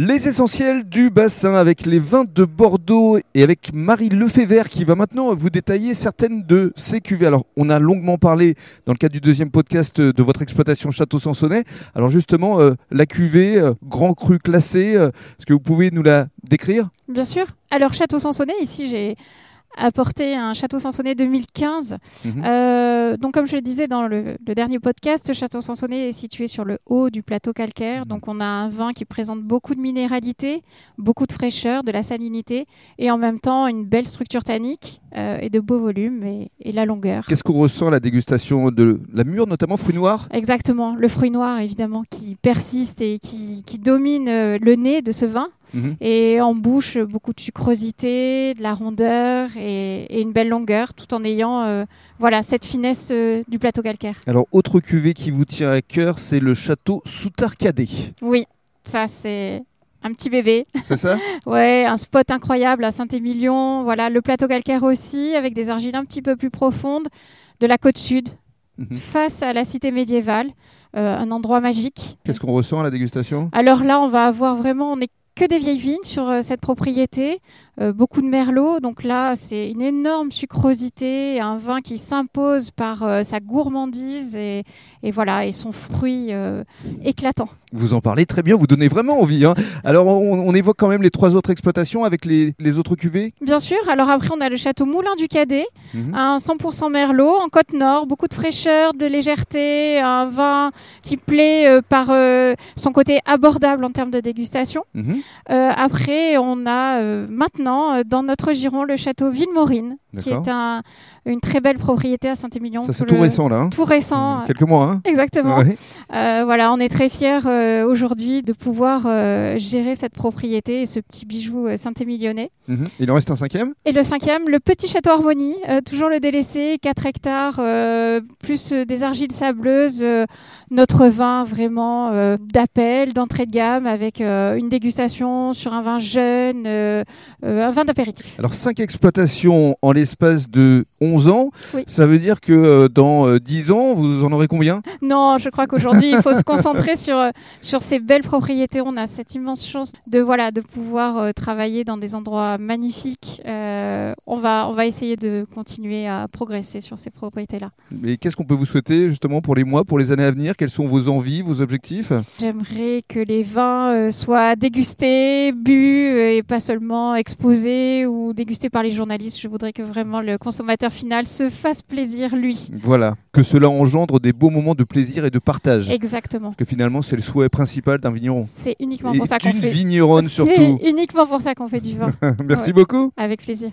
Les essentiels du bassin avec les vins de Bordeaux et avec Marie Lefebvre qui va maintenant vous détailler certaines de ces cuvées. Alors, on a longuement parlé dans le cadre du deuxième podcast de votre exploitation Château Sansonnet. Alors, justement, euh, la cuvée, euh, grand cru classé, euh, est-ce que vous pouvez nous la décrire? Bien sûr. Alors, Château Sansonnet, ici, j'ai apporté un Château Sansonnet 2015. Mhm. Euh, donc, comme je le disais dans le, le dernier podcast, Château Sansonnet est situé sur le haut du plateau calcaire. Mhm. Donc, on a un vin qui présente beaucoup de minéralité, beaucoup de fraîcheur, de la salinité et en même temps une belle structure tannique euh, et de beaux volumes et, et la longueur. Qu'est-ce qu'on ressent à la dégustation de la mûre, notamment fruits noirs Exactement, le fruit noir évidemment qui persiste et qui, qui domine euh, le nez de ce vin. Mhm. Et en bouche, beaucoup de sucrosité, de la rondeur et, et une belle longueur, tout en ayant euh, voilà, cette finesse euh, du plateau calcaire. Alors, autre cuvée qui vous tient à cœur, c'est le château Soutarcadet. Oui, ça c'est un petit bébé. C'est ça? Ouais, un spot incroyable à Saint-Émilion. Voilà, le plateau calcaire aussi, avec des argiles un petit peu plus profondes, de la côte sud, Mhm. face à la cité médiévale. Euh, un endroit magique. Qu'est-ce qu'on ressent à la dégustation? Alors là, on va avoir vraiment, on n'est que des vieilles vignes sur euh, cette propriété, beaucoup de merlot. Donc là, c'est une énorme sucrosité, un vin qui s'impose par euh, sa gourmandise et, et voilà, et son fruit euh, éclatant. Vous en parlez très bien, vous donnez vraiment envie. hein. Alors, on, on évoque quand même les trois autres exploitations avec les, les autres cuvées? Bien sûr. Alors après, on a le château Moulin du Cadet, Mhm. un 100% merlot en côte nord, beaucoup de fraîcheur, de légèreté, un vin qui plaît euh, par euh, son côté abordable en termes de dégustation. Mhm. Euh, après, on a euh, maintenant euh, dans notre giron le château Villemorine, qui est un- une très belle propriété à Saint-Émilion. Ça, c'est Tout le- récent, là. hein Tout récent, Quelques mois, hein exactement. Ouais. Euh, voilà, on est très fiers euh, aujourd'hui de pouvoir euh, gérer cette propriété et ce petit bijou saint-émilionnais. Mhm. Il en reste un cinquième? Et le cinquième, le petit château Harmonie, toujours le délaissé, 4 hectares, plus des argiles sableuses, notre vin vraiment d'appel, d'entrée de gamme, avec une dégustation sur un vin jeune, un vin d'apéritif. Alors, cinq exploitations en l'espace de 11 ans. Oui. Ça veut dire que dans euh, 10 ans, vous en aurez combien? Non, je crois qu'aujourd'hui, il faut se concentrer sur, euh, sur ces belles propriétés. On a cette immense chance de, voilà, de pouvoir euh, travailler dans des endroits magnifiques. Euh, on, va, on va essayer de continuer à progresser sur ces propriétés-là. Et qu'est-ce qu'on peut vous souhaiter justement pour les mois, pour les années à venir? Quelles sont vos envies, vos objectifs? J'aimerais que les vins euh, soient dégustés, bu et pas seulement exposés ou dégustés par les journalistes. Je voudrais que vraiment le consommateur final se fasse plaisir lui. Voilà, que cela engendre des beaux moments de plaisir et de partage. Exactement. Parce que finalement, c'est le souhait principal d'un vigneron. C'est uniquement Et pour ça qu'on fait. vigneronne surtout. C'est uniquement pour ça qu'on fait du vin. Merci Ouais. beaucoup. Avec plaisir.